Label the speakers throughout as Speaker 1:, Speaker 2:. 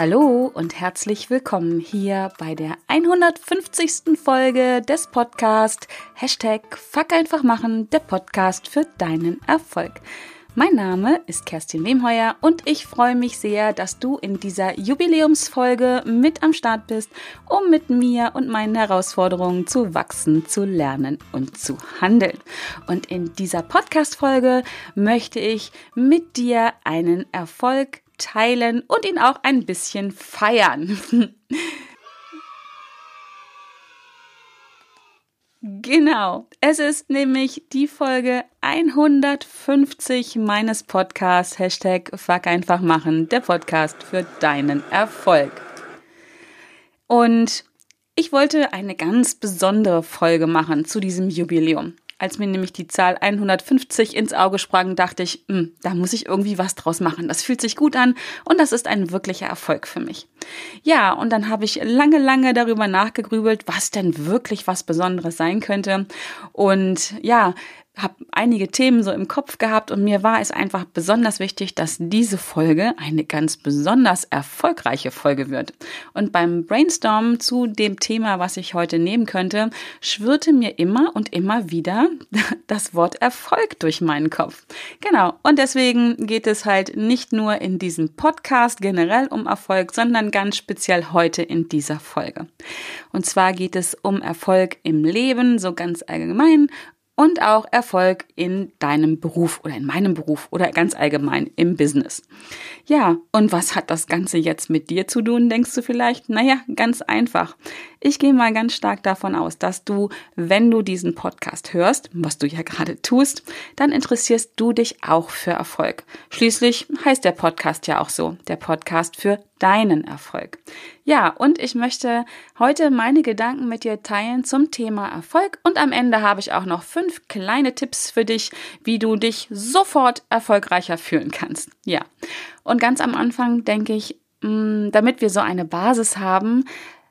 Speaker 1: Hallo und herzlich willkommen hier bei der 150. Folge des Podcasts Hashtag Fuck einfach machen, der Podcast für deinen Erfolg. Mein Name ist Kerstin Wemheuer und ich freue mich sehr, dass du in dieser Jubiläumsfolge mit am Start bist, um mit mir und meinen Herausforderungen zu wachsen, zu lernen und zu handeln. Und in dieser Podcast-Folge möchte ich mit dir einen Erfolg teilen und ihn auch ein bisschen feiern. Genau, es ist nämlich die Folge 150 meines Podcasts Hashtag Fuck einfach machen, der Podcast für deinen Erfolg. Und ich wollte eine ganz besondere Folge machen zu diesem Jubiläum. Als mir nämlich die Zahl 150 ins Auge sprang, dachte ich, hm, da muss ich irgendwie was draus machen. Das fühlt sich gut an und das ist ein wirklicher Erfolg für mich. Ja, und dann habe ich lange, lange darüber nachgegrübelt, was denn wirklich was Besonderes sein könnte. Und ja, habe einige Themen so im Kopf gehabt und mir war es einfach besonders wichtig, dass diese Folge eine ganz besonders erfolgreiche Folge wird. Und beim Brainstorm zu dem Thema, was ich heute nehmen könnte, schwirrte mir immer und immer wieder das Wort Erfolg durch meinen Kopf. Genau. Und deswegen geht es halt nicht nur in diesem Podcast generell um Erfolg, sondern ganz speziell heute in dieser Folge. Und zwar geht es um Erfolg im Leben, so ganz allgemein, und auch Erfolg in deinem Beruf oder in meinem Beruf oder ganz allgemein im Business. Ja, und was hat das Ganze jetzt mit dir zu tun, denkst du vielleicht? Naja, ganz einfach. Ich gehe mal ganz stark davon aus, dass du, wenn du diesen Podcast hörst, was du ja gerade tust, dann interessierst du dich auch für Erfolg. Schließlich heißt der Podcast ja auch so, der Podcast für deinen Erfolg. Ja, und ich möchte heute meine Gedanken mit dir teilen zum Thema Erfolg und am Ende habe ich auch noch fünf kleine Tipps für dich, wie du dich sofort erfolgreicher fühlen kannst. Ja, und ganz am Anfang denke ich, mm, damit wir so eine Basis haben,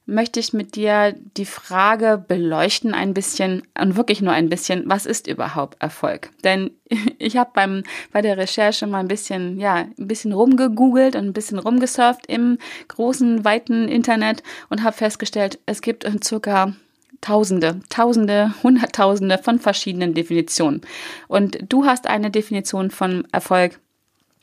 Speaker 1: möchte ich mit dir die Frage beleuchten ein bisschen und wirklich nur ein bisschen, was ist überhaupt Erfolg? Denn ich habe beim bei der Recherche mal ein bisschen ja, ein bisschen rumgegoogelt und ein bisschen rumgesurft im großen weiten Internet und habe festgestellt, es gibt circa Tausende, Tausende, Hunderttausende von verschiedenen Definitionen. Und du hast eine Definition von Erfolg,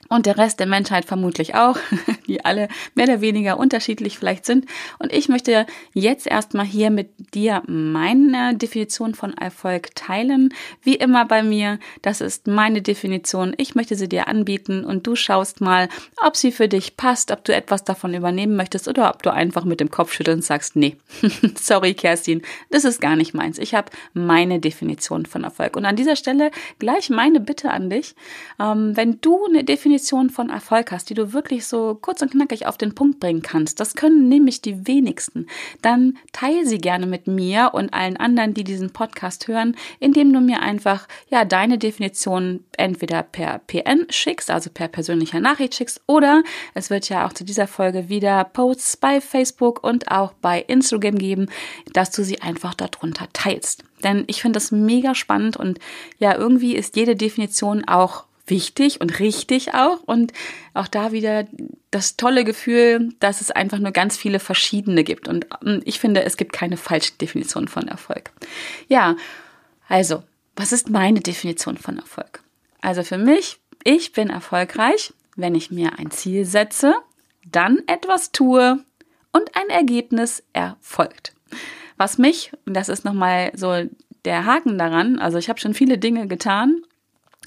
Speaker 1: und der Rest der Menschheit vermutlich auch, die alle mehr oder weniger unterschiedlich vielleicht sind. Und ich möchte jetzt erstmal hier mit dir meine Definition von Erfolg teilen. Wie immer bei mir, das ist meine Definition. Ich möchte sie dir anbieten und du schaust mal, ob sie für dich passt, ob du etwas davon übernehmen möchtest oder ob du einfach mit dem Kopf schütteln sagst, nee, sorry Kerstin, das ist gar nicht meins. Ich habe meine Definition von Erfolg. Und an dieser Stelle gleich meine Bitte an dich, ähm, wenn du eine Definition von Erfolg hast, die du wirklich so kurz und knackig auf den Punkt bringen kannst, das können nämlich die wenigsten, dann teile sie gerne mit mir und allen anderen, die diesen Podcast hören, indem du mir einfach ja deine Definition entweder per PN schickst, also per persönlicher Nachricht schickst, oder es wird ja auch zu dieser Folge wieder Posts bei Facebook und auch bei Instagram geben, dass du sie einfach darunter teilst. Denn ich finde das mega spannend und ja, irgendwie ist jede Definition auch wichtig und richtig auch. Und auch da wieder das tolle Gefühl, dass es einfach nur ganz viele verschiedene gibt. Und ähm, ich finde, es gibt keine falsche Definition von Erfolg. Ja, also, was ist meine Definition von Erfolg? Also für mich, ich bin erfolgreich, wenn ich mir ein Ziel setze, dann etwas tue und ein Ergebnis erfolgt. Was mich, und das ist nochmal so der Haken daran, also ich habe schon viele Dinge getan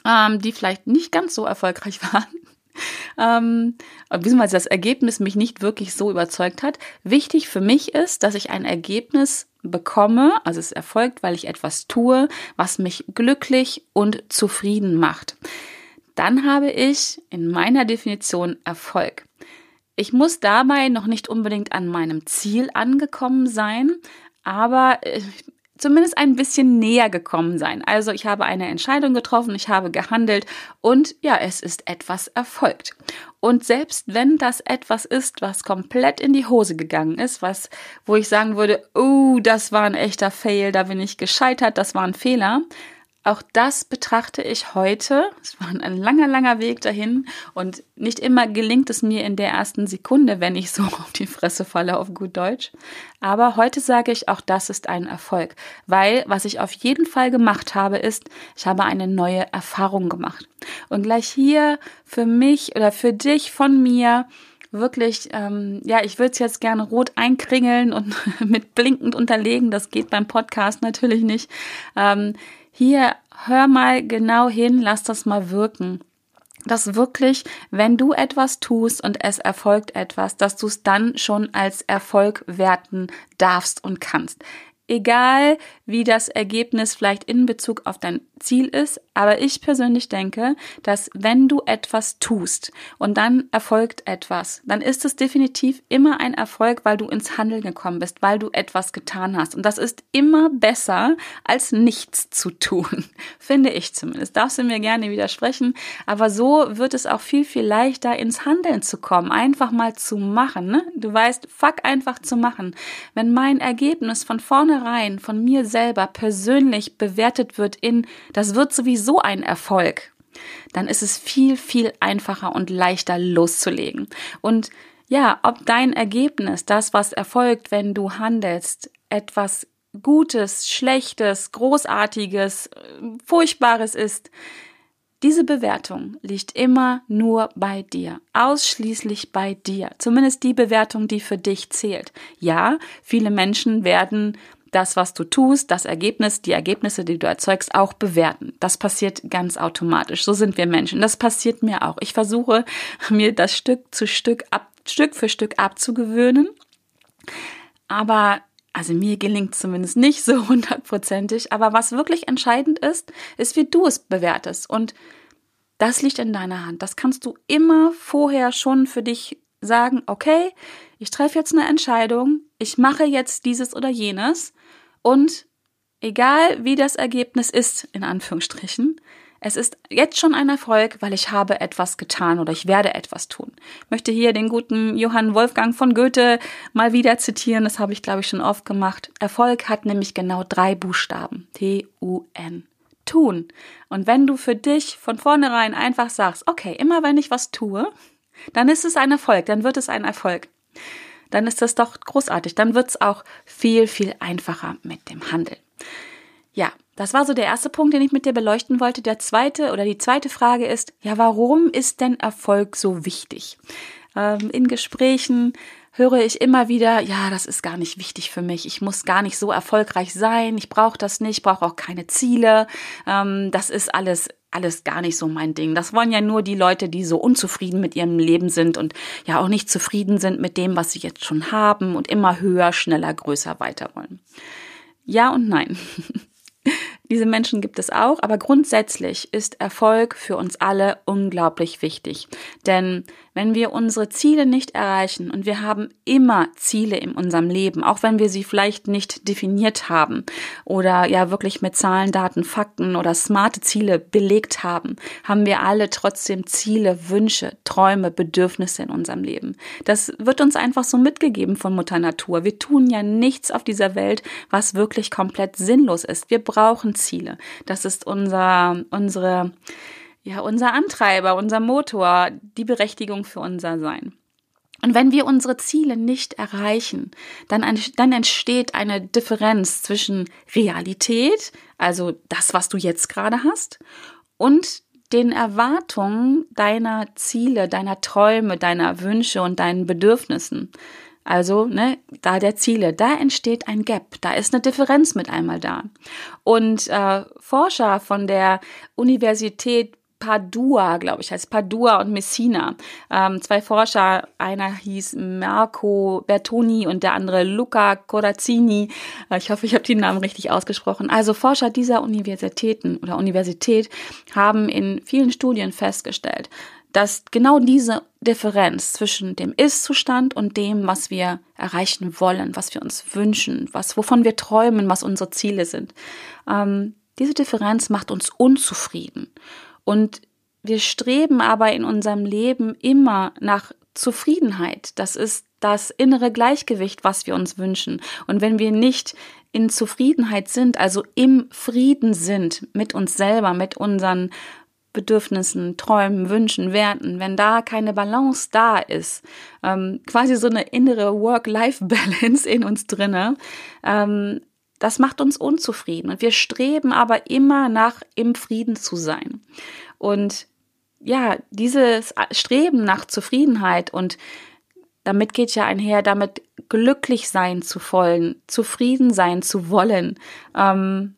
Speaker 1: ähm, die vielleicht nicht ganz so erfolgreich waren. Ähm, beziehungsweise das Ergebnis mich nicht wirklich so überzeugt hat. Wichtig für mich ist, dass ich ein Ergebnis bekomme, also es erfolgt, weil ich etwas tue, was mich glücklich und zufrieden macht. Dann habe ich in meiner Definition Erfolg. Ich muss dabei noch nicht unbedingt an meinem Ziel angekommen sein, aber äh, zumindest ein bisschen näher gekommen sein. Also ich habe eine Entscheidung getroffen, ich habe gehandelt und ja, es ist etwas erfolgt. Und selbst wenn das etwas ist, was komplett in die Hose gegangen ist, was, wo ich sagen würde, oh, das war ein echter Fail, da bin ich gescheitert, das war ein Fehler, auch das betrachte ich heute. Es war ein langer, langer Weg dahin und nicht immer gelingt es mir in der ersten Sekunde, wenn ich so auf die Fresse falle auf gut Deutsch. Aber heute sage ich, auch das ist ein Erfolg, weil was ich auf jeden Fall gemacht habe, ist, ich habe eine neue Erfahrung gemacht. Und gleich hier für mich oder für dich von mir wirklich, ähm, ja, ich würde es jetzt gerne rot einkringeln und mit blinkend unterlegen. Das geht beim Podcast natürlich nicht. Ähm, hier, hör mal genau hin, lass das mal wirken. Dass wirklich, wenn du etwas tust und es erfolgt etwas, dass du es dann schon als Erfolg werten darfst und kannst egal wie das Ergebnis vielleicht in Bezug auf dein Ziel ist, aber ich persönlich denke, dass wenn du etwas tust und dann erfolgt etwas, dann ist es definitiv immer ein Erfolg, weil du ins Handeln gekommen bist, weil du etwas getan hast. Und das ist immer besser, als nichts zu tun, finde ich zumindest. Darfst du mir gerne widersprechen, aber so wird es auch viel, viel leichter, ins Handeln zu kommen, einfach mal zu machen. Ne? Du weißt, fuck einfach zu machen. Wenn mein Ergebnis von vornherein von mir selber persönlich bewertet wird in das wird sowieso ein Erfolg, dann ist es viel, viel einfacher und leichter loszulegen. Und ja, ob dein Ergebnis, das, was erfolgt, wenn du handelst, etwas Gutes, Schlechtes, Großartiges, Furchtbares ist, diese Bewertung liegt immer nur bei dir, ausschließlich bei dir. Zumindest die Bewertung, die für dich zählt. Ja, viele Menschen werden das, was du tust, das Ergebnis, die Ergebnisse, die du erzeugst, auch bewerten. Das passiert ganz automatisch. So sind wir Menschen. Das passiert mir auch. Ich versuche, mir das Stück zu Stück ab, Stück für Stück abzugewöhnen. Aber also mir gelingt zumindest nicht so hundertprozentig. Aber was wirklich entscheidend ist, ist, wie du es bewertest. Und das liegt in deiner Hand. Das kannst du immer vorher schon für dich sagen, okay, ich treffe jetzt eine Entscheidung, ich mache jetzt dieses oder jenes und egal wie das Ergebnis ist, in Anführungsstrichen, es ist jetzt schon ein Erfolg, weil ich habe etwas getan oder ich werde etwas tun. Ich möchte hier den guten Johann Wolfgang von Goethe mal wieder zitieren, das habe ich glaube ich schon oft gemacht. Erfolg hat nämlich genau drei Buchstaben. T-U-N. Tun. Und wenn du für dich von vornherein einfach sagst, okay, immer wenn ich was tue, dann ist es ein Erfolg, dann wird es ein Erfolg dann ist das doch großartig. Dann wird es auch viel, viel einfacher mit dem Handeln. Ja, das war so der erste Punkt, den ich mit dir beleuchten wollte. Der zweite oder die zweite Frage ist, ja, warum ist denn Erfolg so wichtig? Ähm, in Gesprächen höre ich immer wieder, ja, das ist gar nicht wichtig für mich. Ich muss gar nicht so erfolgreich sein. Ich brauche das nicht, brauche auch keine Ziele. Ähm, das ist alles alles gar nicht so mein Ding. Das wollen ja nur die Leute, die so unzufrieden mit ihrem Leben sind und ja auch nicht zufrieden sind mit dem, was sie jetzt schon haben und immer höher, schneller, größer weiter wollen. Ja und nein. Diese Menschen gibt es auch, aber grundsätzlich ist Erfolg für uns alle unglaublich wichtig. Denn wenn wir unsere Ziele nicht erreichen und wir haben immer Ziele in unserem Leben, auch wenn wir sie vielleicht nicht definiert haben oder ja wirklich mit Zahlen, Daten, Fakten oder smarte Ziele belegt haben, haben wir alle trotzdem Ziele, Wünsche, Träume, Bedürfnisse in unserem Leben. Das wird uns einfach so mitgegeben von Mutter Natur. Wir tun ja nichts auf dieser Welt, was wirklich komplett sinnlos ist. Wir brauchen Ziele. Das ist unser, unsere ja, unser Antreiber, unser Motor, die Berechtigung für unser Sein. Und wenn wir unsere Ziele nicht erreichen, dann, dann entsteht eine Differenz zwischen Realität, also das, was du jetzt gerade hast, und den Erwartungen deiner Ziele, deiner Träume, deiner Wünsche und deinen Bedürfnissen. Also, ne, da der Ziele, da entsteht ein Gap, da ist eine Differenz mit einmal da. Und äh, Forscher von der Universität Padua, glaube ich, heißt Padua und Messina. Ähm, zwei Forscher, einer hieß Marco Bertoni und der andere Luca Corazzini. Äh, ich hoffe, ich habe die Namen richtig ausgesprochen. Also Forscher dieser Universitäten oder Universität haben in vielen Studien festgestellt, dass genau diese Differenz zwischen dem Ist-Zustand und dem, was wir erreichen wollen, was wir uns wünschen, was, wovon wir träumen, was unsere Ziele sind, ähm, diese Differenz macht uns unzufrieden. Und wir streben aber in unserem Leben immer nach Zufriedenheit. Das ist das innere Gleichgewicht, was wir uns wünschen. Und wenn wir nicht in Zufriedenheit sind, also im Frieden sind mit uns selber, mit unseren Bedürfnissen, Träumen, Wünschen, Werten, wenn da keine Balance da ist, ähm, quasi so eine innere Work-Life-Balance in uns drinne, ähm, das macht uns unzufrieden. Und wir streben aber immer nach im Frieden zu sein. Und ja, dieses Streben nach Zufriedenheit und damit geht ja einher, damit glücklich sein zu wollen, zufrieden sein zu wollen. Ähm,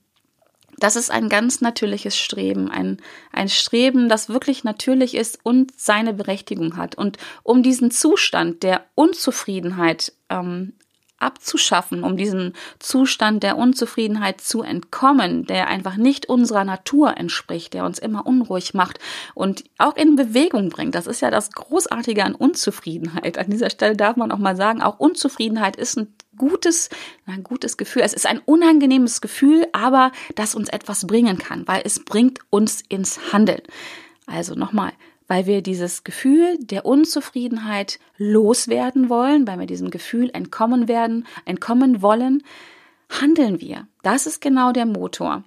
Speaker 1: das ist ein ganz natürliches Streben, ein, ein Streben, das wirklich natürlich ist und seine Berechtigung hat. Und um diesen Zustand der Unzufriedenheit ähm, abzuschaffen, um diesem Zustand der Unzufriedenheit zu entkommen, der einfach nicht unserer Natur entspricht, der uns immer unruhig macht und auch in Bewegung bringt. Das ist ja das Großartige an Unzufriedenheit. An dieser Stelle darf man auch mal sagen, auch Unzufriedenheit ist ein gutes, ein gutes Gefühl. Es ist ein unangenehmes Gefühl, aber das uns etwas bringen kann, weil es bringt uns ins Handeln. Also nochmal, weil wir dieses Gefühl der Unzufriedenheit loswerden wollen, weil wir diesem Gefühl entkommen werden, entkommen wollen, handeln wir. Das ist genau der Motor.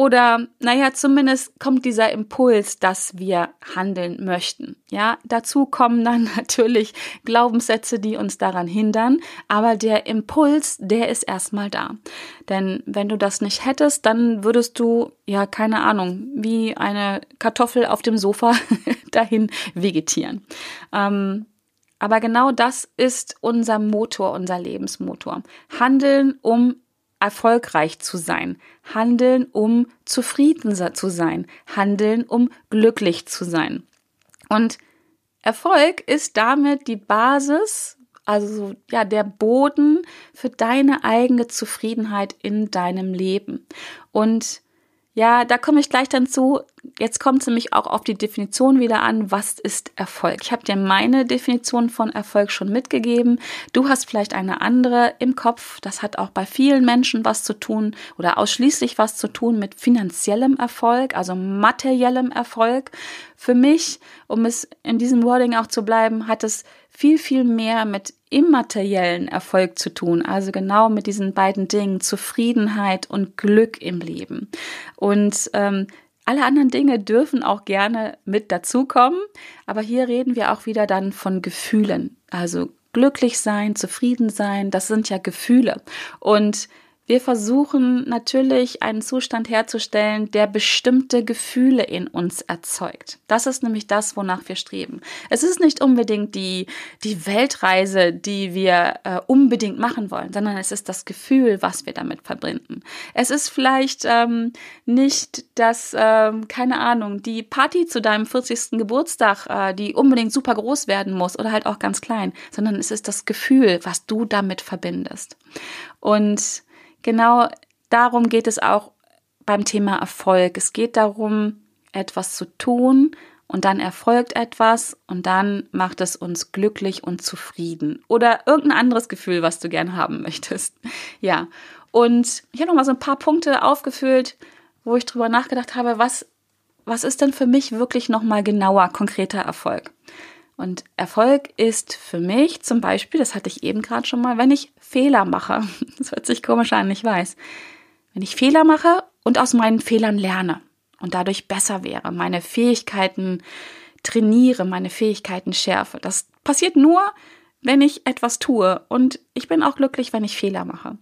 Speaker 1: Oder, naja, zumindest kommt dieser Impuls, dass wir handeln möchten. Ja, dazu kommen dann natürlich Glaubenssätze, die uns daran hindern. Aber der Impuls, der ist erstmal da. Denn wenn du das nicht hättest, dann würdest du, ja, keine Ahnung, wie eine Kartoffel auf dem Sofa dahin vegetieren. Ähm, aber genau das ist unser Motor, unser Lebensmotor. Handeln, um erfolgreich zu sein, handeln, um zufrieden zu sein, handeln, um glücklich zu sein. Und Erfolg ist damit die Basis, also ja, der Boden für deine eigene Zufriedenheit in deinem Leben. Und ja, da komme ich gleich dann zu. Jetzt kommt es nämlich auch auf die Definition wieder an, was ist Erfolg. Ich habe dir meine Definition von Erfolg schon mitgegeben. Du hast vielleicht eine andere im Kopf. Das hat auch bei vielen Menschen was zu tun oder ausschließlich was zu tun mit finanziellem Erfolg, also materiellem Erfolg. Für mich, um es in diesem Wording auch zu bleiben, hat es viel, viel mehr mit immateriellen Erfolg zu tun, also genau mit diesen beiden Dingen, Zufriedenheit und Glück im Leben. Und ähm, alle anderen Dinge dürfen auch gerne mit dazukommen, aber hier reden wir auch wieder dann von Gefühlen. Also glücklich sein, zufrieden sein, das sind ja Gefühle. Und wir versuchen natürlich einen Zustand herzustellen, der bestimmte Gefühle in uns erzeugt. Das ist nämlich das, wonach wir streben. Es ist nicht unbedingt die, die Weltreise, die wir äh, unbedingt machen wollen, sondern es ist das Gefühl, was wir damit verbinden. Es ist vielleicht ähm, nicht das, ähm, keine Ahnung, die Party zu deinem 40. Geburtstag, äh, die unbedingt super groß werden muss oder halt auch ganz klein, sondern es ist das Gefühl, was du damit verbindest. Und genau darum geht es auch beim Thema Erfolg. Es geht darum, etwas zu tun und dann erfolgt etwas und dann macht es uns glücklich und zufrieden. Oder irgendein anderes Gefühl, was du gern haben möchtest. Ja. Und ich habe noch mal so ein paar Punkte aufgefüllt, wo ich drüber nachgedacht habe, was, was ist denn für mich wirklich noch mal genauer, konkreter Erfolg? Und Erfolg ist für mich zum Beispiel, das hatte ich eben gerade schon mal, wenn ich Fehler mache. Das hört sich komisch an, ich weiß. Wenn ich Fehler mache und aus meinen Fehlern lerne und dadurch besser wäre, meine Fähigkeiten trainiere, meine Fähigkeiten schärfe. Das passiert nur, wenn ich etwas tue. Und ich bin auch glücklich, wenn ich Fehler mache.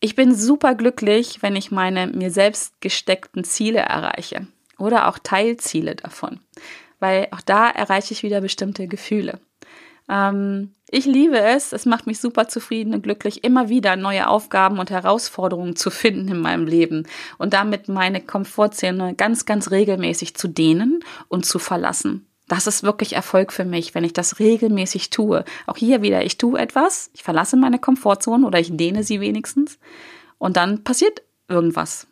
Speaker 1: Ich bin super glücklich, wenn ich meine mir selbst gesteckten Ziele erreiche oder auch Teilziele davon weil auch da erreiche ich wieder bestimmte Gefühle. Ähm, ich liebe es, es macht mich super zufrieden und glücklich, immer wieder neue Aufgaben und Herausforderungen zu finden in meinem Leben und damit meine Komfortzone ganz, ganz regelmäßig zu dehnen und zu verlassen. Das ist wirklich Erfolg für mich, wenn ich das regelmäßig tue. Auch hier wieder, ich tue etwas, ich verlasse meine Komfortzone oder ich dehne sie wenigstens und dann passiert irgendwas.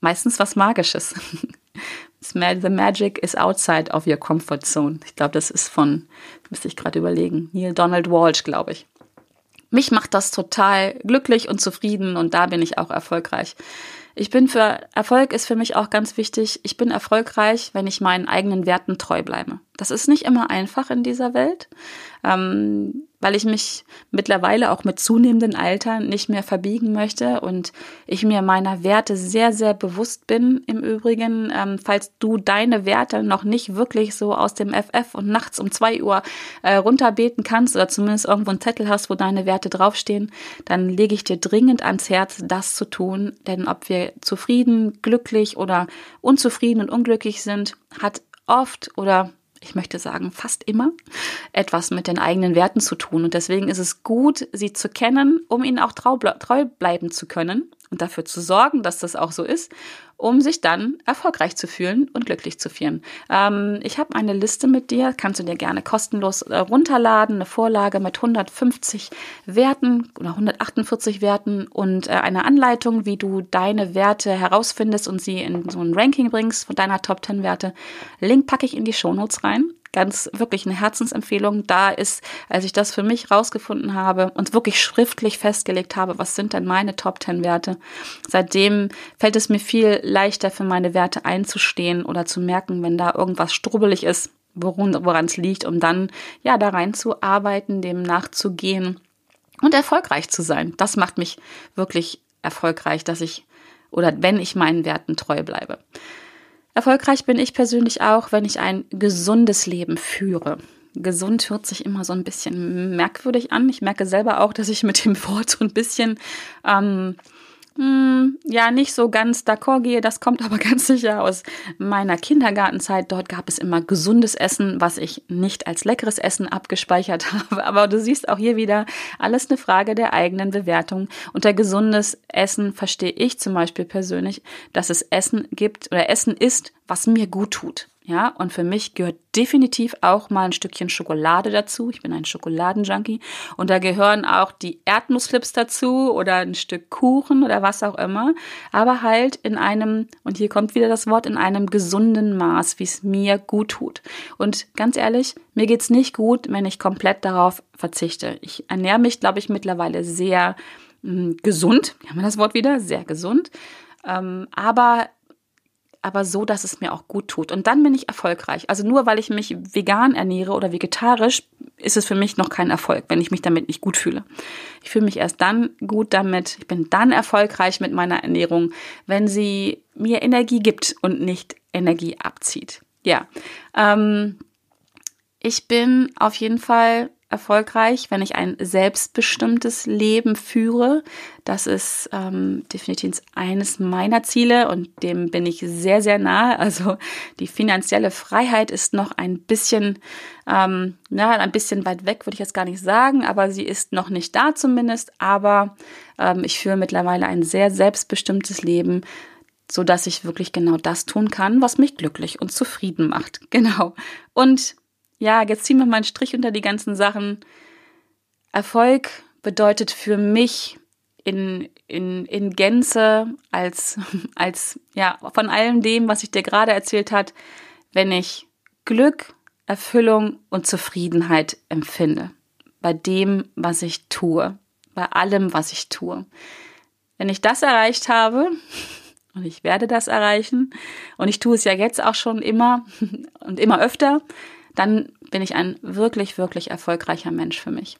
Speaker 1: Meistens was Magisches. The magic is outside of your comfort zone. Ich glaube, das ist von, müsste ich gerade überlegen, Neil Donald Walsh, glaube ich. Mich macht das total glücklich und zufrieden und da bin ich auch erfolgreich. Ich bin für Erfolg ist für mich auch ganz wichtig. Ich bin erfolgreich, wenn ich meinen eigenen Werten treu bleibe. Das ist nicht immer einfach in dieser Welt, ähm, weil ich mich mittlerweile auch mit zunehmendem Alter nicht mehr verbiegen möchte und ich mir meiner Werte sehr, sehr bewusst bin. Im Übrigen, ähm, falls du deine Werte noch nicht wirklich so aus dem FF und nachts um zwei Uhr äh, runterbeten kannst oder zumindest irgendwo einen Zettel hast, wo deine Werte draufstehen, dann lege ich dir dringend ans Herz, das zu tun. Denn ob wir zufrieden, glücklich oder unzufrieden und unglücklich sind, hat oft oder ich möchte sagen fast immer, etwas mit den eigenen Werten zu tun. Und deswegen ist es gut, sie zu kennen, um ihnen auch treu, bleiben zu können und dafür zu sorgen, dass das auch so ist, um sich dann erfolgreich zu fühlen und glücklich zu fühlen. Ähm, ich habe eine Liste mit dir, kannst du dir gerne kostenlos äh, runterladen, eine Vorlage mit 150 Werten oder 148 Werten und äh, eine Anleitung, wie du deine Werte herausfindest und sie in so ein Ranking bringst von deiner Top 10 Werte. Link packe ich in die Shownotes rein ganz wirklich eine Herzensempfehlung. Da ist, als ich das für mich rausgefunden habe und wirklich schriftlich festgelegt habe, was sind denn meine Top 10 Werte, seitdem fällt es mir viel leichter für meine Werte einzustehen oder zu merken, wenn da irgendwas strubbelig ist, woran es liegt, um dann ja da reinzuarbeiten, dem nachzugehen und erfolgreich zu sein. Das macht mich wirklich erfolgreich, dass ich oder wenn ich meinen Werten treu bleibe. Erfolgreich bin ich persönlich auch, wenn ich ein gesundes Leben führe. Gesund hört sich immer so ein bisschen merkwürdig an. Ich merke selber auch, dass ich mit dem Wort so ein bisschen ähm, hm, ja nicht so ganz d'accord gehe. Das kommt aber ganz sicher aus meiner Kindergartenzeit. Dort gab es immer gesundes Essen, was ich nicht als leckeres Essen abgespeichert habe. Aber du siehst auch hier wieder alles eine Frage der eigenen Bewertung. Unter gesundes Essen verstehe ich zum Beispiel persönlich, dass es Essen gibt oder Essen ist, was mir gut tut. Ja, und für mich gehört definitiv auch mal ein Stückchen Schokolade dazu. Ich bin ein Schokoladenjunkie. Und da gehören auch die Erdnussflips dazu oder ein Stück Kuchen oder was auch immer. Aber halt in einem, und hier kommt wieder das Wort, in einem gesunden Maß, wie es mir gut tut. Und ganz ehrlich, mir geht's nicht gut, wenn ich komplett darauf verzichte. Ich ernähre mich, glaube ich, mittlerweile sehr mh, hm, gesund. Haben wir das Wort wieder? Sehr gesund. Ähm, aber aber so, dass es mir auch gut tut. Und dann bin ich erfolgreich. Also nur weil ich mich vegan ernähre oder vegetarisch, ist es für mich noch kein Erfolg, wenn ich mich damit nicht gut fühle. Ich fühle mich erst dann gut damit, ich bin dann erfolgreich mit meiner Ernährung, wenn sie mir Energie gibt und nicht Energie abzieht. Ja, ähm, ich bin auf jeden Fall erfolgreich, wenn ich ein selbstbestimmtes Leben führe. Das ist ähm, definitiv eines meiner Ziele und dem bin ich sehr, sehr nahe. Also die finanzielle Freiheit ist noch ein bisschen, ähm, ja, ein bisschen weit weg, würde ich jetzt gar nicht sagen, aber sie ist noch nicht da zumindest. Aber ähm, ich führe mittlerweile ein sehr selbstbestimmtes Leben so dass ich wirklich genau das tun kann, was mich glücklich und zufrieden macht. Genau. Und ja, jetzt ziehen wir mal einen Strich unter die ganzen Sachen. Erfolg bedeutet für mich in, in, in Gänze als, als, ja, von allem dem, was ich dir gerade erzählt hat, wenn ich Glück, Erfüllung und Zufriedenheit empfinde. Bei dem, was ich tue. Bei allem, was ich tue. Wenn ich das erreicht habe, und ich werde das erreichen, und ich tue es ja jetzt auch schon immer und immer öfter, dann bin ich ein wirklich, wirklich erfolgreicher Mensch für mich.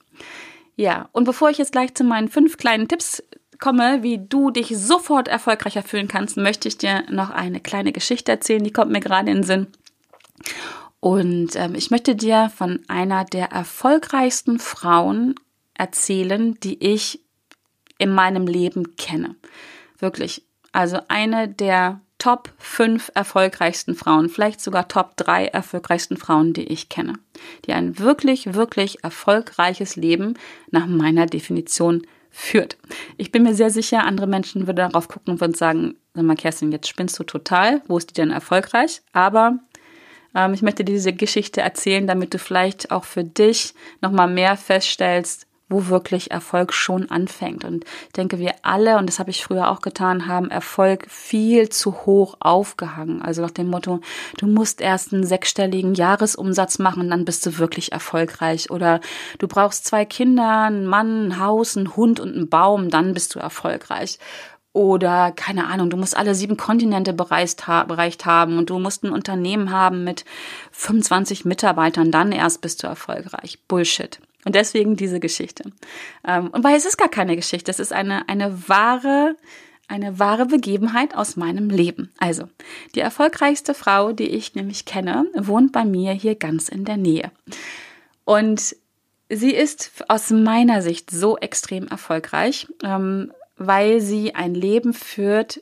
Speaker 1: Ja, und bevor ich jetzt gleich zu meinen fünf kleinen Tipps komme, wie du dich sofort erfolgreicher fühlen kannst, möchte ich dir noch eine kleine Geschichte erzählen, die kommt mir gerade in den Sinn. Und ähm, ich möchte dir von einer der erfolgreichsten Frauen erzählen, die ich in meinem Leben kenne. Wirklich. Also eine der Top 5 erfolgreichsten Frauen, vielleicht sogar Top 3 erfolgreichsten Frauen, die ich kenne, die ein wirklich, wirklich erfolgreiches Leben nach meiner Definition führt. Ich bin mir sehr sicher, andere Menschen würden darauf gucken und sagen, sag mal, Kerstin, jetzt spinnst du total, wo ist die denn erfolgreich? Aber ähm, ich möchte diese Geschichte erzählen, damit du vielleicht auch für dich nochmal mehr feststellst, wo wirklich Erfolg schon anfängt. Und ich denke, wir alle, und das habe ich früher auch getan, haben Erfolg viel zu hoch aufgehangen. Also nach dem Motto, du musst erst einen sechsstelligen Jahresumsatz machen, dann bist du wirklich erfolgreich. Oder du brauchst zwei Kinder, einen Mann, ein Haus, einen Hund und einen Baum, dann bist du erfolgreich. Oder, keine Ahnung, du musst alle sieben Kontinente bereist, ha bereicht haben und du musst ein Unternehmen haben mit 25 Mitarbeitern, dann erst bist du erfolgreich. Bullshit. Und deswegen diese Geschichte. Ähm, und weil es ist gar keine Geschichte, es ist eine, eine wahre, eine wahre Begebenheit aus meinem Leben. Also, die erfolgreichste Frau, die ich nämlich kenne, wohnt bei mir hier ganz in der Nähe. Und sie ist aus meiner Sicht so extrem erfolgreich, ähm, weil sie ein Leben führt,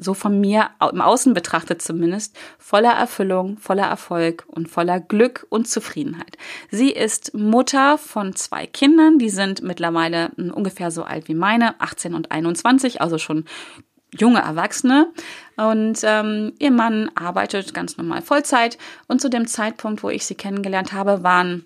Speaker 1: so von mir im Außen betrachtet zumindest, voller Erfüllung, voller Erfolg und voller Glück und Zufriedenheit. Sie ist Mutter von zwei Kindern, die sind mittlerweile hm, ungefähr so alt wie meine, 18 und 21, also schon junge Erwachsene. Und ähm, ihr Mann arbeitet ganz normal Vollzeit. Und zu dem Zeitpunkt, wo ich sie kennengelernt habe, waren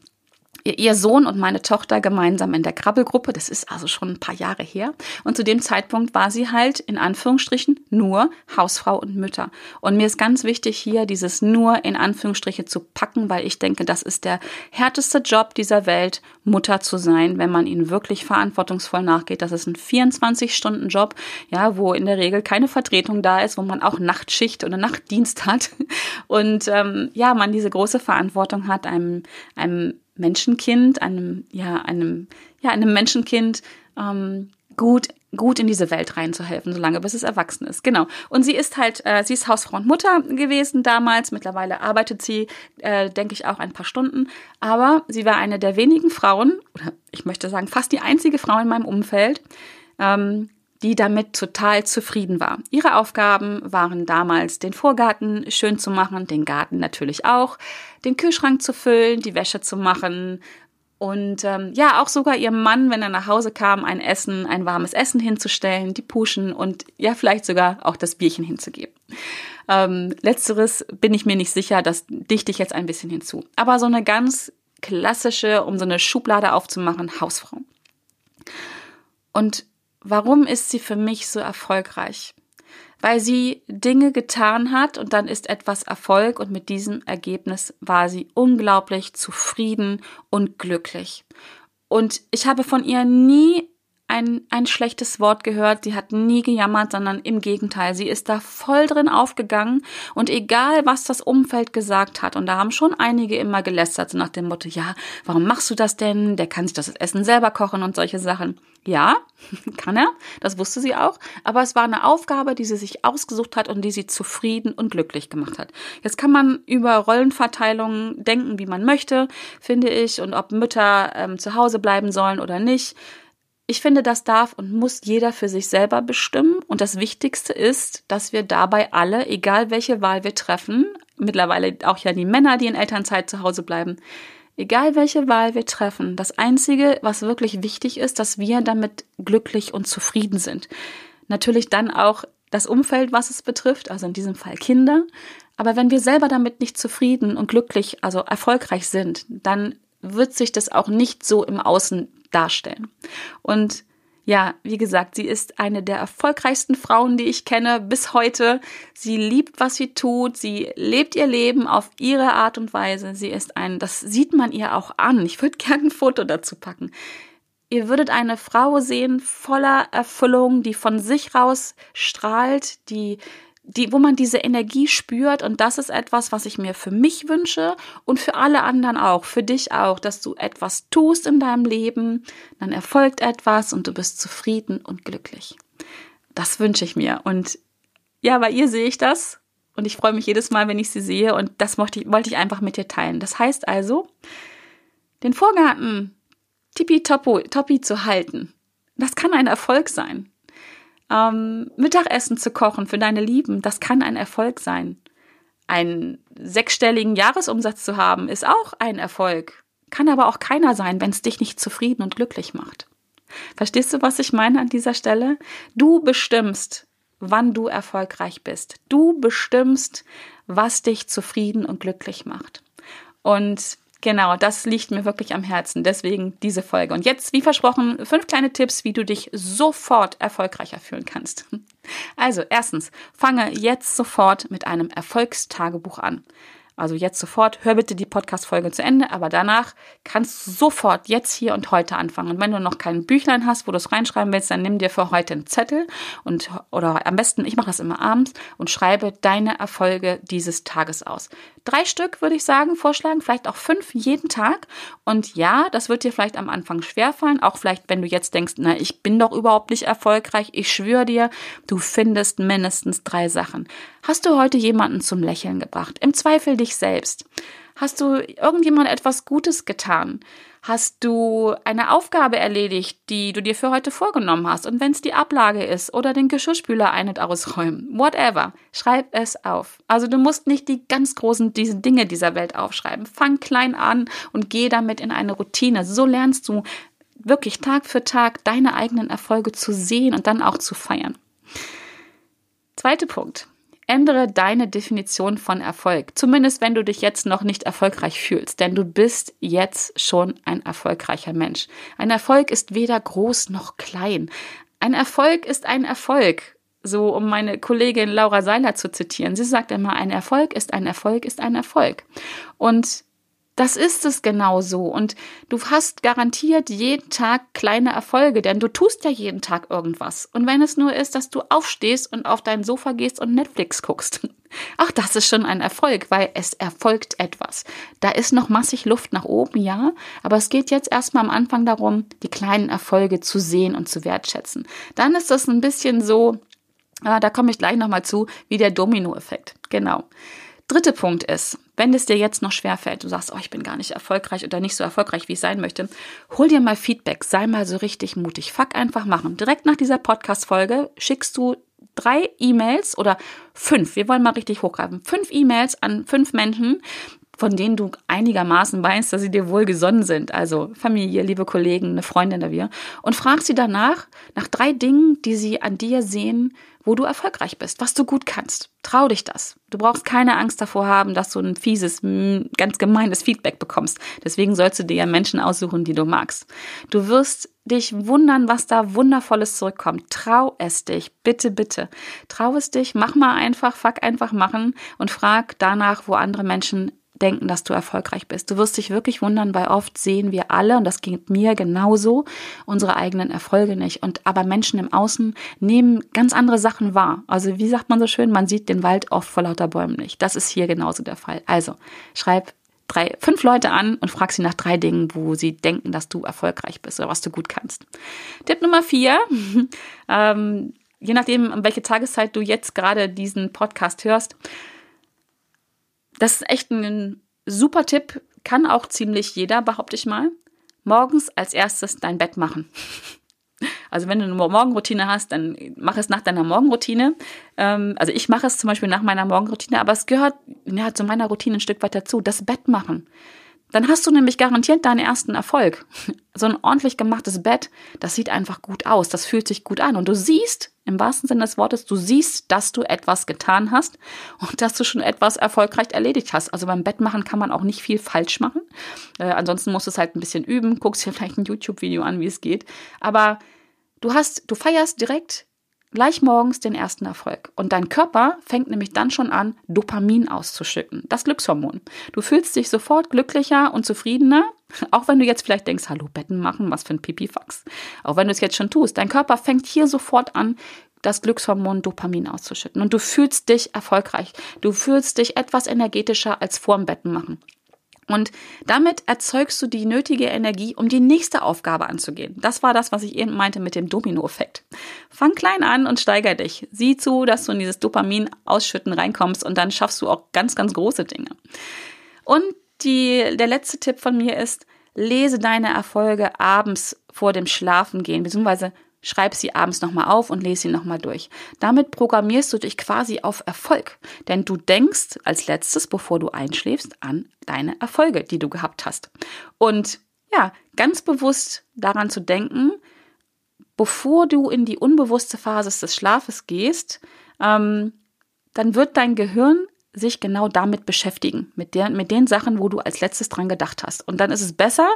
Speaker 1: ihr Sohn und meine Tochter gemeinsam in der Krabbelgruppe. Das ist also schon ein paar Jahre her. Und zu dem Zeitpunkt war sie halt in Anführungsstrichen nur Hausfrau und Mütter. Und mir ist ganz wichtig hier dieses nur in Anführungsstriche zu packen, weil ich denke, das ist der härteste Job dieser Welt, Mutter zu sein, wenn man ihn wirklich verantwortungsvoll nachgeht. Das ist ein 24-Stunden-Job, ja, wo in der Regel keine Vertretung da ist, wo man auch Nachtschicht oder Nachtdienst hat. Und ähm, ja, man diese große Verantwortung hat, einem, einem Menschenkind, einem, ja, einem, ja, einem Menschenkind ähm, gut, gut in diese Welt reinzuhelfen, solange bis es erwachsen ist. Genau. Und sie ist halt, äh, sie ist Hausfrau und Mutter gewesen damals. Mittlerweile arbeitet sie, äh, denke ich, auch ein paar Stunden. Aber sie war eine der wenigen Frauen, oder ich möchte sagen, fast die einzige Frau in meinem Umfeld, ähm, die damit total zufrieden war. Ihre Aufgaben waren damals, den Vorgarten schön zu machen, den Garten natürlich auch, den Kühlschrank zu füllen, die Wäsche zu machen und ähm, ja, auch sogar ihrem Mann, wenn er nach Hause kam, ein Essen, ein warmes Essen hinzustellen, die Puschen und ja, vielleicht sogar auch das Bierchen hinzugeben. Ähm, letzteres bin ich mir nicht sicher, das dichte ich jetzt ein bisschen hinzu. Aber so eine ganz klassische, um so eine Schublade aufzumachen, Hausfrau. Und Warum ist sie für mich so erfolgreich? Weil sie Dinge getan hat und dann ist etwas Erfolg und mit diesem Ergebnis war sie unglaublich zufrieden und glücklich. Und ich habe von ihr nie ein, ein schlechtes Wort gehört. Sie hat nie gejammert, sondern im Gegenteil. Sie ist da voll drin aufgegangen und egal, was das Umfeld gesagt hat, und da haben schon einige immer gelästert, so nach dem Motto, ja, warum machst du das denn? Der kann sich das Essen selber kochen und solche Sachen. Ja, kann er, das wusste sie auch, aber es war eine Aufgabe, die sie sich ausgesucht hat und die sie zufrieden und glücklich gemacht hat. Jetzt kann man über Rollenverteilungen denken, wie man möchte, finde ich, und ob Mütter ähm, zu Hause bleiben sollen oder nicht. Ich finde, das darf und muss jeder für sich selber bestimmen. Und das Wichtigste ist, dass wir dabei alle, egal welche Wahl wir treffen, mittlerweile auch ja die Männer, die in Elternzeit zu Hause bleiben, egal welche Wahl wir treffen, das Einzige, was wirklich wichtig ist, dass wir damit glücklich und zufrieden sind. Natürlich dann auch das Umfeld, was es betrifft, also in diesem Fall Kinder. Aber wenn wir selber damit nicht zufrieden und glücklich, also erfolgreich sind, dann wird sich das auch nicht so im Außen darstellen. Und ja, wie gesagt, sie ist eine der erfolgreichsten Frauen, die ich kenne bis heute. Sie liebt, was sie tut. Sie lebt ihr Leben auf ihre Art und Weise. Sie ist ein, das sieht man ihr auch an. Ich würde gerne ein Foto dazu packen. Ihr würdet eine Frau sehen voller Erfüllung, die von sich raus strahlt, die die, wo man diese Energie spürt. Und das ist etwas, was ich mir für mich wünsche und für alle anderen auch, für dich auch, dass du etwas tust in deinem Leben, dann erfolgt etwas und du bist zufrieden und glücklich. Das wünsche ich mir. Und ja, bei ihr sehe ich das. Und ich freue mich jedes Mal, wenn ich sie sehe. Und das wollte ich, wollte ich einfach mit dir teilen. Das heißt also, den Vorgarten tippitoppi zu halten, das kann ein Erfolg sein. Ähm, Mittagessen zu kochen für deine Lieben, das kann ein Erfolg sein. Einen sechsstelligen Jahresumsatz zu haben, ist auch ein Erfolg. Kann aber auch keiner sein, wenn es dich nicht zufrieden und glücklich macht. Verstehst du, was ich meine an dieser Stelle? Du bestimmst, wann du erfolgreich bist. Du bestimmst, was dich zufrieden und glücklich macht. Und Genau, das liegt mir wirklich am Herzen. Deswegen diese Folge. Und jetzt, wie versprochen, fünf kleine Tipps, wie du dich sofort erfolgreicher fühlen kannst. Also, erstens, fange jetzt sofort mit einem Erfolgstagebuch an. Also jetzt sofort, hör bitte die Podcast-Folge zu Ende, aber danach kannst du sofort jetzt hier und heute anfangen. Und wenn du noch kein Büchlein hast, wo du es reinschreiben willst, dann nimm dir für heute einen Zettel und oder am besten, ich mache das immer abends und schreibe deine Erfolge dieses Tages aus. Drei Stück würde ich sagen, vorschlagen, vielleicht auch fünf jeden Tag. Und ja, das wird dir vielleicht am Anfang schwerfallen, auch vielleicht, wenn du jetzt denkst, na, ich bin doch überhaupt nicht erfolgreich. Ich schwöre dir, du findest mindestens drei Sachen. Hast du heute jemanden zum Lächeln gebracht? Im Zweifel dich selbst. Hast du irgendjemand etwas Gutes getan? Hast du eine Aufgabe erledigt, die du dir für heute vorgenommen hast? Und wenn es die Ablage ist oder den Geschirrspüler ein- und ausräumen, whatever, schreib es auf. Also du musst nicht die ganz großen diese Dinge dieser Welt aufschreiben. Fang klein an und geh damit in eine Routine. So lernst du wirklich Tag für Tag deine eigenen Erfolge zu sehen und dann auch zu feiern. Zweiter Punkt. Ändere deine Definition von Erfolg. Zumindest wenn du dich jetzt noch nicht erfolgreich fühlst, denn du bist jetzt schon ein erfolgreicher Mensch. Ein Erfolg ist weder groß noch klein. Ein Erfolg ist ein Erfolg. So, um meine Kollegin Laura Seiler zu zitieren. Sie sagt immer, ein Erfolg ist ein Erfolg ist ein Erfolg. Und das ist es genau so. Und du hast garantiert jeden Tag kleine Erfolge, denn du tust ja jeden Tag irgendwas. Und wenn es nur ist, dass du aufstehst und auf dein Sofa gehst und Netflix guckst. Ach, das ist schon ein Erfolg, weil es erfolgt etwas. Da ist noch massig Luft nach oben, ja. Aber es geht jetzt erstmal am Anfang darum, die kleinen Erfolge zu sehen und zu wertschätzen. Dann ist das ein bisschen so, ah, da komme ich gleich nochmal zu, wie der Domino-Effekt. Genau. Dritter Punkt ist, wenn es dir jetzt noch schwerfällt, du sagst, oh, ich bin gar nicht erfolgreich oder nicht so erfolgreich, wie ich sein möchte, hol dir mal Feedback, sei mal so richtig mutig. Fuck einfach machen. Direkt nach dieser Podcast-Folge schickst du drei E-Mails oder fünf, wir wollen mal richtig hochgreifen, fünf E-Mails an fünf Menschen, von denen du einigermaßen weißt, dass sie dir wohlgesonnen sind, also Familie, liebe Kollegen, eine Freundin da wir, und frag sie danach nach drei Dingen, die sie an dir sehen, wo du erfolgreich bist, was du gut kannst. Trau dich das. Du brauchst keine Angst davor haben, dass du ein fieses, ganz gemeines Feedback bekommst. Deswegen sollst du dir ja Menschen aussuchen, die du magst. Du wirst dich wundern, was da wundervolles zurückkommt. Trau es dich, bitte, bitte. Trau es dich, mach mal einfach, fuck einfach machen und frag danach, wo andere Menschen denken, dass du erfolgreich bist. Du wirst dich wirklich wundern, weil oft sehen wir alle, und das geht mir genauso, unsere eigenen Erfolge nicht. Und aber Menschen im Außen nehmen ganz andere Sachen wahr. Also wie sagt man so schön, man sieht den Wald oft vor lauter Bäumen nicht. Das ist hier genauso der Fall. Also schreib drei, fünf Leute an und frag sie nach drei Dingen, wo sie denken, dass du erfolgreich bist oder was du gut kannst. Tipp Nummer vier. ähm, je nachdem, welche Tageszeit du jetzt gerade diesen Podcast hörst, das ist echt ein super Tipp, kann auch ziemlich jeder, behaupte ich mal. Morgens als erstes dein Bett machen. Also wenn du eine Morgenroutine hast, dann mach es nach deiner Morgenroutine. Ähm, also ich mache es zum Beispiel nach meiner Morgenroutine, aber es gehört ja, zu meiner Routine ein Stück weit dazu, das Bett machen. Dann hast du nämlich garantiert deinen ersten Erfolg. So ein ordentlich gemachtes Bett, das sieht einfach gut aus, das fühlt sich gut an und du siehst, im wahrsten Sinne des Wortes, du siehst, dass du etwas getan hast und dass du schon etwas erfolgreich erledigt hast. Also beim Bettmachen kann man auch nicht viel falsch machen. Äh, ansonsten musst du es halt ein bisschen üben, guckst dir vielleicht ein YouTube-Video an, wie es geht. Aber du hast, du feierst direkt gleich morgens den ersten Erfolg. Und dein Körper fängt nämlich dann schon an, Dopamin auszuschütten, das Glückshormon. Du fühlst dich sofort glücklicher und zufriedener, auch wenn du jetzt vielleicht denkst, hallo, Betten machen, was für ein Pipifax. Auch wenn du es jetzt schon tust, dein Körper fängt hier sofort an, das Glückshormon Dopamin auszuschütten. Und du fühlst dich erfolgreich. Du fühlst dich etwas energetischer als vorm Betten machen. Und damit erzeugst du die nötige Energie, um die nächste Aufgabe anzugehen. Das war das, was ich eben meinte mit dem Domino-Effekt. Fang klein an und steiger dich. Sieh zu, dass du in dieses Dopamin-Ausschütten reinkommst und dann schaffst du auch ganz, ganz große Dinge. Und die, der letzte Tipp von mir ist, lese deine Erfolge abends vor dem Schlafengehen, beziehungsweise schreib sie abends nochmal auf und lese sie nochmal durch. Damit programmierst du dich quasi auf Erfolg, denn du denkst als letztes, bevor du einschläfst, an deine Erfolge, die du gehabt hast. Und ja, ganz bewusst daran zu denken, bevor du in die unbewusste Phase des Schlafes gehst, ähm, dann wird dein Gehirn sich genau damit beschäftigen, mit, der, mit den Sachen, wo du als letztes dran gedacht hast. Und dann ist es besser,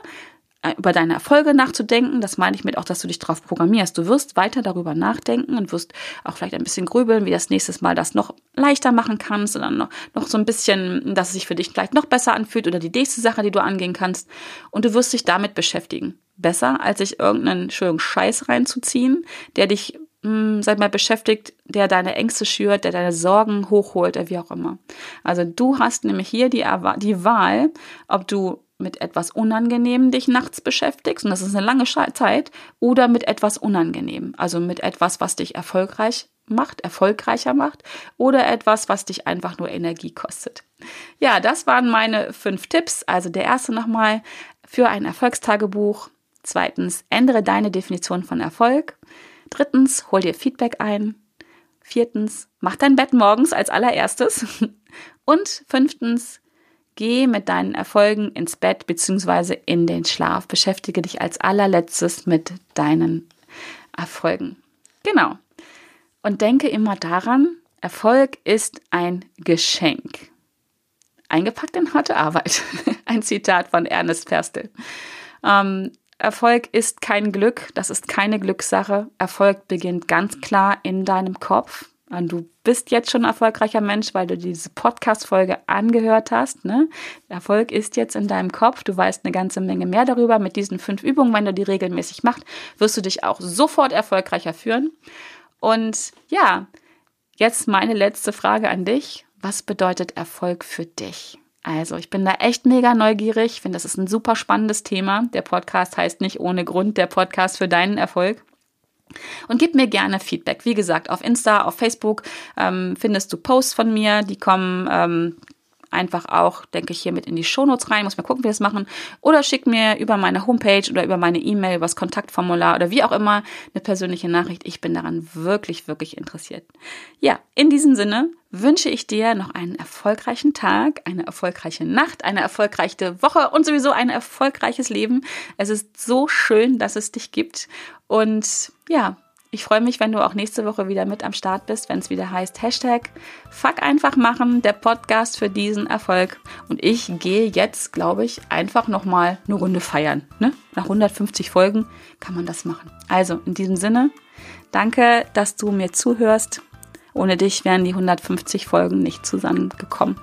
Speaker 1: über deine Erfolge nachzudenken. Das meine ich mit auch, dass du dich darauf programmierst. Du wirst weiter darüber nachdenken und wirst auch vielleicht ein bisschen grübeln, wie das nächstes Mal das noch leichter machen kannst oder noch, noch so ein bisschen, dass es sich für dich vielleicht noch besser anfühlt oder die nächste Sache, die du angehen kannst. Und du wirst dich damit beschäftigen. Besser, als sich irgendeinen schönen Scheiß reinzuziehen, der dich mh, hm, sag mal, beschäftigt, der deine Ängste schürt, der deine Sorgen hochholt, wie auch immer. Also du hast nämlich hier die, die Wahl, ob du mit etwas Unangenehm dich nachts beschäftigst, und das ist eine lange Zeit, oder mit etwas Unangenehm, also mit etwas, was dich erfolgreich macht, erfolgreicher macht, oder etwas, was dich einfach nur Energie kostet. Ja, das waren meine fünf Tipps. Also der erste nochmal für ein Erfolgstagebuch. Zweitens, ändere deine Definition von Erfolg. Drittens, hol dir Feedback ein. Viertens, mach dein Bett morgens als allererstes. Und fünftens, Geh mit deinen Erfolgen ins Bett bzw. in den Schlaf. Beschäftige dich als allerletztes mit deinen Erfolgen. Genau. Und denke immer daran, Erfolg ist ein Geschenk. Eingepackt in harte Arbeit. Ein Zitat von Ernest Perstel. Ähm, Erfolg ist kein Glück, das ist keine Glückssache. Erfolg beginnt ganz klar in deinem Kopf. Du bist jetzt schon ein erfolgreicher Mensch, weil du diese Podcast-Folge angehört hast. Ne? Erfolg ist jetzt in deinem Kopf. Du weißt eine ganze Menge mehr darüber. Mit diesen fünf Übungen, wenn du die regelmäßig machst, wirst du dich auch sofort erfolgreicher führen. Und ja, jetzt meine letzte Frage an dich. Was bedeutet Erfolg für dich? Also, ich bin da echt mega neugierig. Ich finde, das ist ein super spannendes Thema. Der Podcast heißt nicht ohne Grund der Podcast für deinen Erfolg. Und gib mir gerne Feedback. Wie gesagt, auf Insta, auf Facebook ähm, findest du Posts von mir, die kommen ähm, einfach auch, denke ich, hier mit in die Shownotes rein. Muss mal gucken, wie wir das machen. Oder schick mir über meine Homepage oder über meine E-Mail, über das Kontaktformular oder wie auch immer eine persönliche Nachricht. Ich bin daran wirklich, wirklich interessiert. Ja, in diesem Sinne wünsche ich dir noch einen erfolgreichen Tag, eine erfolgreiche Nacht, eine erfolgreiche Woche und sowieso ein erfolgreiches Leben. Es ist so schön, dass es dich gibt. Und ja, ich freue mich, wenn du auch nächste Woche wieder mit am Start bist, wenn es wieder heißt Hashtag Fuck einfach machen, der Podcast für diesen Erfolg. Und ich gehe jetzt, glaube ich, einfach nochmal eine Runde feiern. Ne? Nach 150 Folgen kann man das machen. Also in diesem Sinne, danke, dass du mir zuhörst. Ohne dich wären die 150 Folgen nicht zusammengekommen.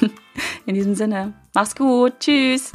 Speaker 1: in diesem Sinne, mach's gut. Tschüss.